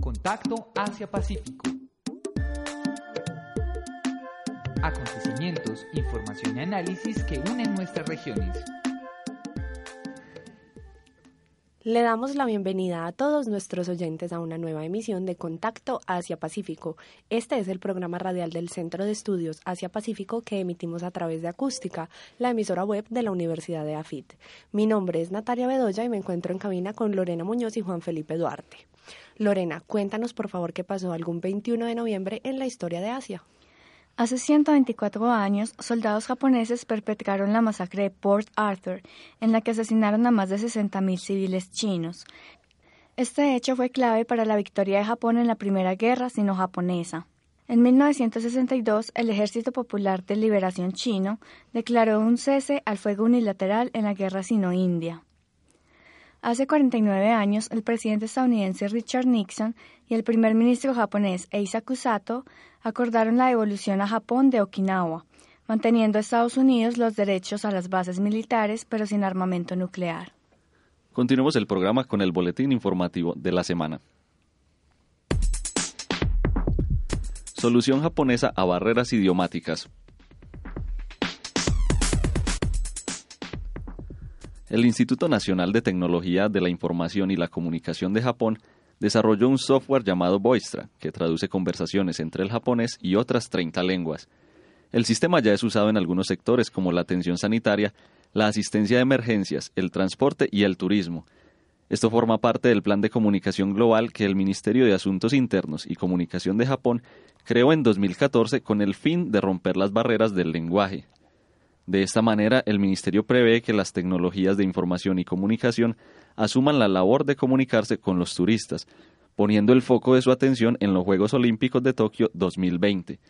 Contacto Asia-Pacífico. Acontecimientos, información y análisis que unen nuestras regiones. Le damos la bienvenida a todos nuestros oyentes a una nueva emisión de Contacto Asia-Pacífico. Este es el programa radial del Centro de Estudios Asia-Pacífico que emitimos a través de Acústica, la emisora web de la Universidad de AFIT. Mi nombre es Natalia Bedoya y me encuentro en cabina con Lorena Muñoz y Juan Felipe Duarte. Lorena, cuéntanos por favor qué pasó algún 21 de noviembre en la historia de Asia. Hace 124 años, soldados japoneses perpetraron la masacre de Port Arthur, en la que asesinaron a más de 60.000 civiles chinos. Este hecho fue clave para la victoria de Japón en la Primera Guerra Sino-Japonesa. En 1962, el Ejército Popular de Liberación Chino declaró un cese al fuego unilateral en la Guerra Sino-India. Hace 49 años, el presidente estadounidense Richard Nixon y el primer ministro japonés Eisaku Sato acordaron la devolución a Japón de Okinawa, manteniendo a Estados Unidos los derechos a las bases militares, pero sin armamento nuclear. Continuemos el programa con el boletín informativo de la semana. Solución japonesa a barreras idiomáticas. El Instituto Nacional de Tecnología de la Información y la Comunicación de Japón desarrolló un software llamado Voistra, que traduce conversaciones entre el japonés y otras 30 lenguas. El sistema ya es usado en algunos sectores como la atención sanitaria, la asistencia de emergencias, el transporte y el turismo. Esto forma parte del plan de comunicación global que el Ministerio de Asuntos Internos y Comunicación de Japón creó en 2014 con el fin de romper las barreras del lenguaje. De esta manera, el Ministerio prevé que las tecnologías de información y comunicación asuman la labor de comunicarse con los turistas, poniendo el foco de su atención en los Juegos Olímpicos de Tokio 2020,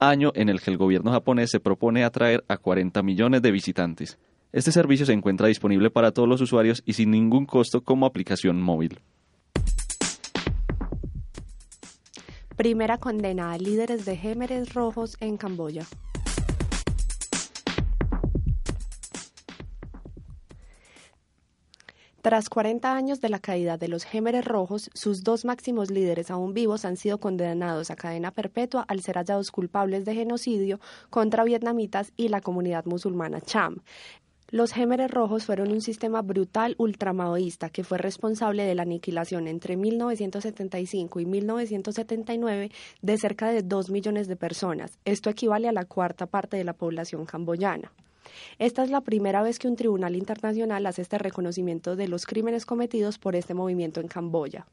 año en el que el gobierno japonés se propone atraer a 40 millones de visitantes. Este servicio se encuentra disponible para todos los usuarios y sin ningún costo como aplicación móvil. Primera condena a líderes de Gémeres Rojos en Camboya. Tras 40 años de la caída de los Gémeres Rojos, sus dos máximos líderes aún vivos han sido condenados a cadena perpetua al ser hallados culpables de genocidio contra vietnamitas y la comunidad musulmana Cham. Los Gémeres Rojos fueron un sistema brutal ultramaoísta que fue responsable de la aniquilación entre 1975 y 1979 de cerca de 2 millones de personas. Esto equivale a la cuarta parte de la población camboyana. Esta es la primera vez que un tribunal internacional hace este reconocimiento de los crímenes cometidos por este movimiento en Camboya.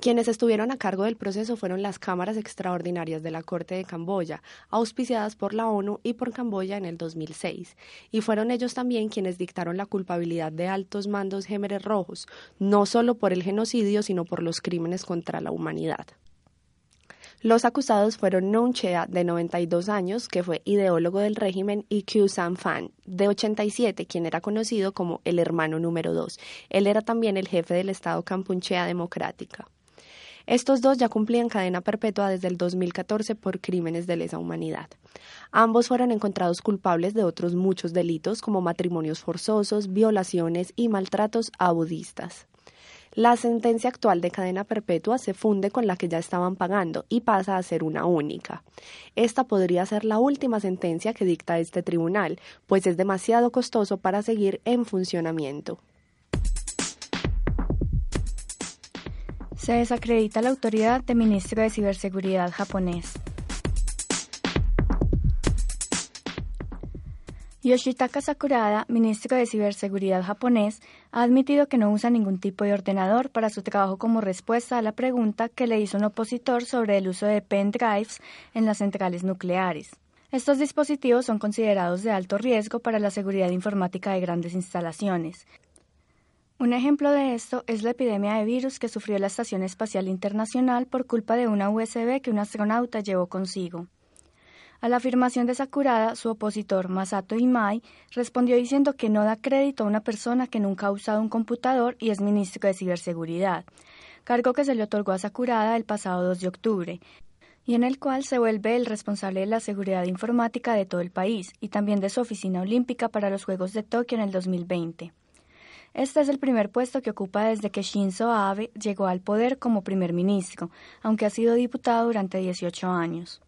Quienes estuvieron a cargo del proceso fueron las cámaras extraordinarias de la Corte de Camboya, auspiciadas por la ONU y por Camboya en el 2006, y fueron ellos también quienes dictaron la culpabilidad de altos mandos gémeres rojos, no solo por el genocidio, sino por los crímenes contra la humanidad. Los acusados fueron Noon Chea, de 92 años, que fue ideólogo del régimen, y Kyu Sam Fan, de 87, quien era conocido como el hermano número 2. Él era también el jefe del Estado Campunchea Democrática. Estos dos ya cumplían cadena perpetua desde el 2014 por crímenes de lesa humanidad. Ambos fueron encontrados culpables de otros muchos delitos como matrimonios forzosos, violaciones y maltratos a budistas. La sentencia actual de cadena perpetua se funde con la que ya estaban pagando y pasa a ser una única. Esta podría ser la última sentencia que dicta este tribunal, pues es demasiado costoso para seguir en funcionamiento. Se desacredita la autoridad de ministro de Ciberseguridad japonés. Yoshitaka Sakurada, ministro de Ciberseguridad japonés, ha admitido que no usa ningún tipo de ordenador para su trabajo como respuesta a la pregunta que le hizo un opositor sobre el uso de pendrives en las centrales nucleares. Estos dispositivos son considerados de alto riesgo para la seguridad informática de grandes instalaciones. Un ejemplo de esto es la epidemia de virus que sufrió la Estación Espacial Internacional por culpa de una USB que un astronauta llevó consigo. A la afirmación de Sakurada, su opositor Masato Imai respondió diciendo que no da crédito a una persona que nunca ha usado un computador y es ministro de Ciberseguridad, cargo que se le otorgó a Sakurada el pasado 2 de octubre, y en el cual se vuelve el responsable de la seguridad informática de todo el país y también de su oficina olímpica para los Juegos de Tokio en el 2020. Este es el primer puesto que ocupa desde que Shinzo Abe llegó al poder como primer ministro, aunque ha sido diputado durante 18 años.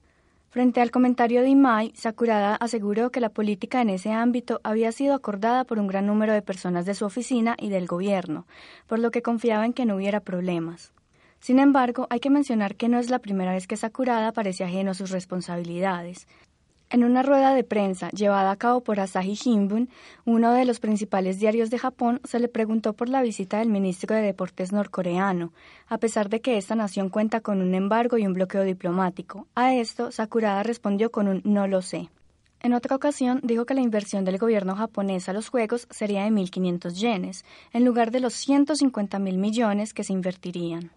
Frente al comentario de Imai, Sakurada aseguró que la política en ese ámbito había sido acordada por un gran número de personas de su oficina y del gobierno, por lo que confiaba en que no hubiera problemas. Sin embargo, hay que mencionar que no es la primera vez que Sakurada parece ajeno a sus responsabilidades. En una rueda de prensa llevada a cabo por Asahi Shimbun, uno de los principales diarios de Japón, se le preguntó por la visita del ministro de Deportes norcoreano, a pesar de que esta nación cuenta con un embargo y un bloqueo diplomático. A esto, Sakurada respondió con un no lo sé. En otra ocasión dijo que la inversión del gobierno japonés a los Juegos sería de 1.500 yenes, en lugar de los 150.000 millones que se invertirían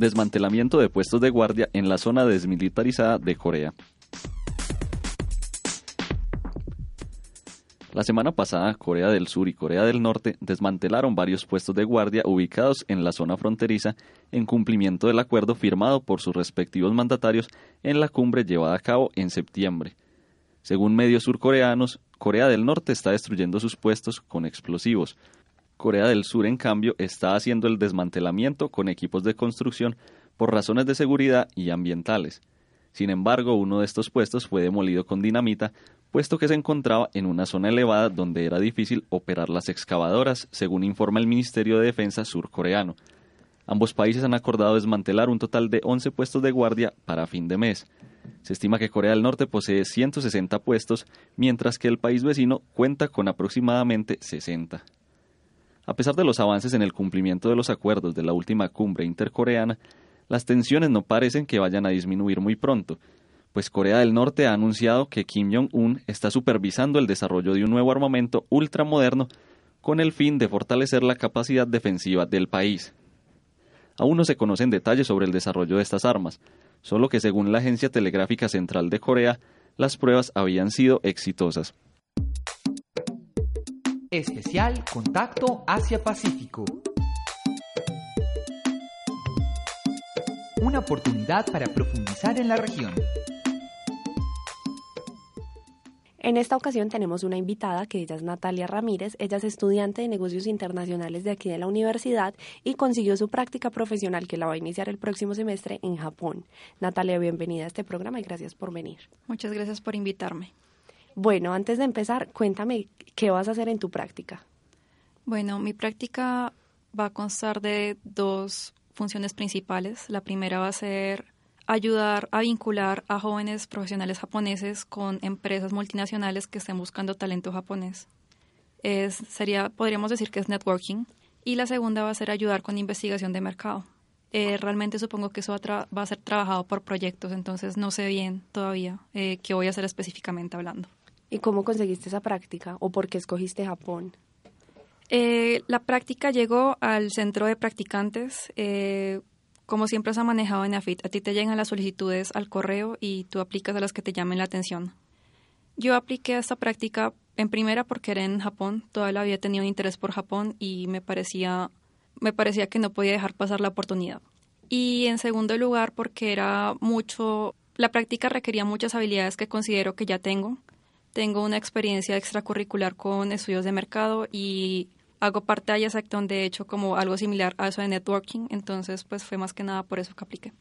desmantelamiento de puestos de guardia en la zona desmilitarizada de Corea. La semana pasada, Corea del Sur y Corea del Norte desmantelaron varios puestos de guardia ubicados en la zona fronteriza en cumplimiento del acuerdo firmado por sus respectivos mandatarios en la cumbre llevada a cabo en septiembre. Según medios surcoreanos, Corea del Norte está destruyendo sus puestos con explosivos, Corea del Sur, en cambio, está haciendo el desmantelamiento con equipos de construcción por razones de seguridad y ambientales. Sin embargo, uno de estos puestos fue demolido con dinamita, puesto que se encontraba en una zona elevada donde era difícil operar las excavadoras, según informa el Ministerio de Defensa surcoreano. Ambos países han acordado desmantelar un total de 11 puestos de guardia para fin de mes. Se estima que Corea del Norte posee 160 puestos, mientras que el país vecino cuenta con aproximadamente 60. A pesar de los avances en el cumplimiento de los acuerdos de la última cumbre intercoreana, las tensiones no parecen que vayan a disminuir muy pronto, pues Corea del Norte ha anunciado que Kim Jong-un está supervisando el desarrollo de un nuevo armamento ultramoderno con el fin de fortalecer la capacidad defensiva del país. Aún no se conocen detalles sobre el desarrollo de estas armas, solo que según la Agencia Telegráfica Central de Corea, las pruebas habían sido exitosas. Especial Contacto Asia-Pacífico. Una oportunidad para profundizar en la región. En esta ocasión tenemos una invitada que ella es Natalia Ramírez. Ella es estudiante de negocios internacionales de aquí de la universidad y consiguió su práctica profesional que la va a iniciar el próximo semestre en Japón. Natalia, bienvenida a este programa y gracias por venir. Muchas gracias por invitarme. Bueno, antes de empezar, cuéntame qué vas a hacer en tu práctica. Bueno, mi práctica va a constar de dos funciones principales. La primera va a ser ayudar a vincular a jóvenes profesionales japoneses con empresas multinacionales que estén buscando talento japonés. Es, sería, podríamos decir que es networking. Y la segunda va a ser ayudar con investigación de mercado. Eh, realmente supongo que eso va, a ser trabajado por proyectos, entonces no sé bien todavía eh, qué voy a hacer específicamente hablando. ¿Y cómo conseguiste esa práctica o por qué escogiste Japón? Eh, la práctica llegó al centro de practicantes. Eh, como siempre se ha manejado en AFIT, a ti te llegan las solicitudes al correo y tú aplicas a las que te llamen la atención. Yo apliqué a esta práctica en primera porque era en Japón, toda la vida he tenido interés por Japón y me parecía, me parecía que no podía dejar pasar la oportunidad. Y en segundo lugar porque era mucho, la práctica requería muchas habilidades que considero que ya tengo tengo una experiencia extracurricular con estudios de mercado y hago parte de IASEC donde he hecho como algo similar a eso de networking, entonces pues fue más que nada por eso que apliqué.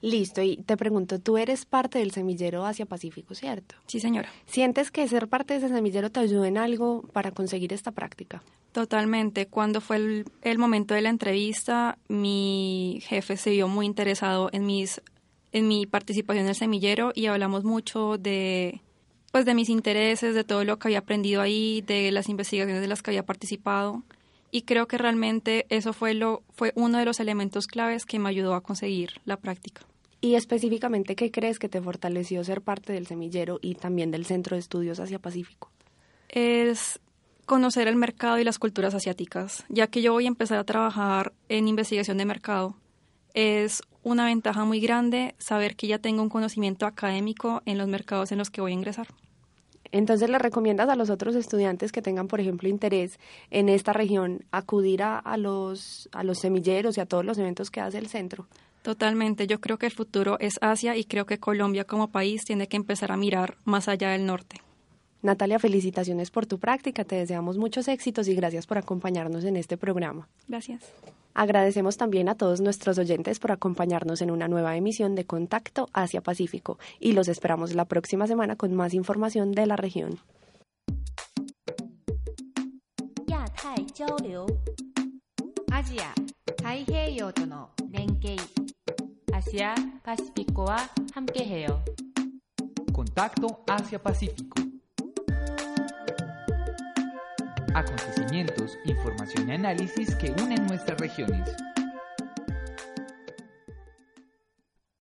Listo, y te pregunto, tú eres parte del semillero Asia Pacífico, ¿cierto? Sí, señora. ¿Sientes que ser parte de ese semillero te ayudó en algo para conseguir esta práctica? Totalmente. Cuando fue el, el momento de la entrevista, mi jefe se vio muy interesado en mis en mi participación en el semillero y hablamos mucho de pues de mis intereses, de todo lo que había aprendido ahí, de las investigaciones de las que había participado y creo que realmente eso fue lo fue uno de los elementos claves que me ayudó a conseguir la práctica. Y específicamente, ¿qué crees que te fortaleció ser parte del semillero y también del Centro de Estudios Asia Pacífico? Es conocer el mercado y las culturas asiáticas, ya que yo voy a empezar a trabajar en investigación de mercado. Es una ventaja muy grande saber que ya tengo un conocimiento académico en los mercados en los que voy a ingresar. Entonces, ¿le recomiendas a los otros estudiantes que tengan, por ejemplo, interés en esta región, acudir a, a, los, a los semilleros y a todos los eventos que hace el centro? Totalmente. Yo creo que el futuro es Asia y creo que Colombia como país tiene que empezar a mirar más allá del norte. Natalia, felicitaciones por tu práctica, te deseamos muchos éxitos y gracias por acompañarnos en este programa. Gracias. Agradecemos también a todos nuestros oyentes por acompañarnos en una nueva emisión de Contacto Asia Pacífico y los esperamos la próxima semana con más información de la región. Asia, Asia Contacto Asia Pacífico. Acontecimientos, información y análisis que unen nuestras regiones.